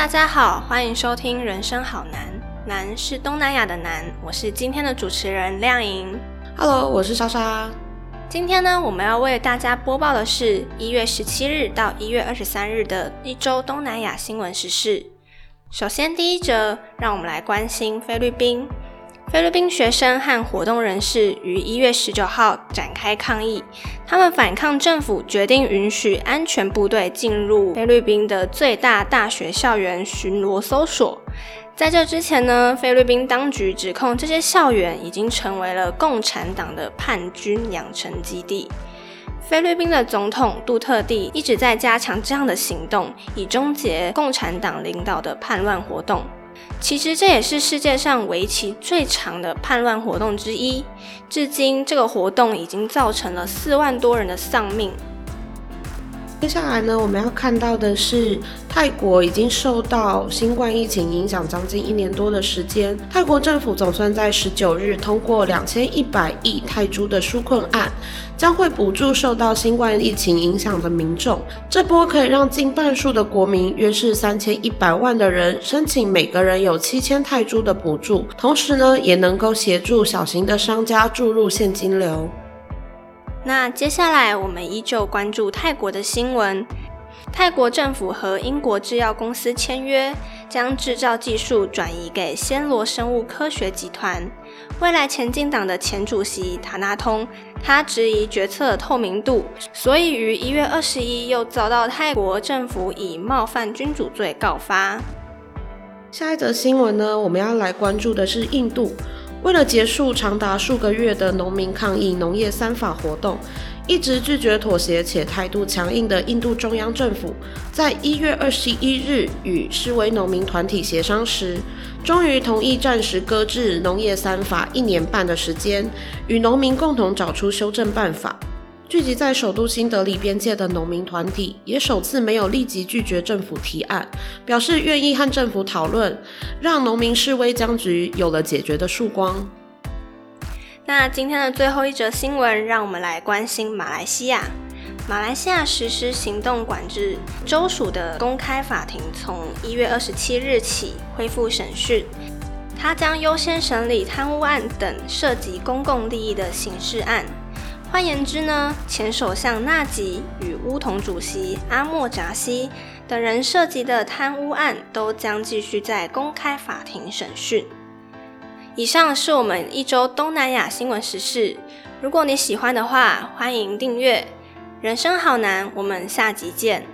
大家好，欢迎收听《人生好难》，难是东南亚的难。我是今天的主持人亮莹。Hello，我是莎莎。今天呢，我们要为大家播报的是一月十七日到一月二十三日的一周东南亚新闻时事。首先，第一则，让我们来关心菲律宾。菲律宾学生和活动人士于一月十九号展开抗议，他们反抗政府决定允许安全部队进入菲律宾的最大大学校园巡逻搜索。在这之前呢，菲律宾当局指控这些校园已经成为了共产党的叛军养成基地。菲律宾的总统杜特地一直在加强这样的行动，以终结共产党领导的叛乱活动。其实这也是世界上为期最长的叛乱活动之一。至今，这个活动已经造成了四万多人的丧命。接下来呢，我们要看到的是泰国已经受到新冠疫情影响将近一年多的时间。泰国政府总算在十九日通过两千一百亿泰铢的纾困案，将会补助受到新冠疫情影响的民众。这波可以让近半数的国民，约是三千一百万的人申请，每个人有七千泰铢的补助，同时呢，也能够协助小型的商家注入现金流。那接下来，我们依旧关注泰国的新闻。泰国政府和英国制药公司签约，将制造技术转移给暹罗生物科学集团。未来前进党的前主席塔纳通，他质疑决策透明度，所以于一月二十一又遭到泰国政府以冒犯君主罪告发。下一则新闻呢，我们要来关注的是印度。为了结束长达数个月的农民抗议农业三法活动，一直拒绝妥协且态度强硬的印度中央政府，在一月二十一日与示威农民团体协商时，终于同意暂时搁置农业三法一年半的时间，与农民共同找出修正办法。聚集在首都新德里边界的农民团体也首次没有立即拒绝政府提案，表示愿意和政府讨论，让农民示威僵局有了解决的曙光。那今天的最后一则新闻，让我们来关心马来西亚。马来西亚实施行动管制，州属的公开法庭从一月二十七日起恢复审讯，它将优先审理贪污案等涉及公共利益的刑事案。换言之呢，前首相纳吉与乌统主席阿莫扎西等人涉及的贪污案都将继续在公开法庭审讯。以上是我们一周东南亚新闻时事。如果你喜欢的话，欢迎订阅。人生好难，我们下集见。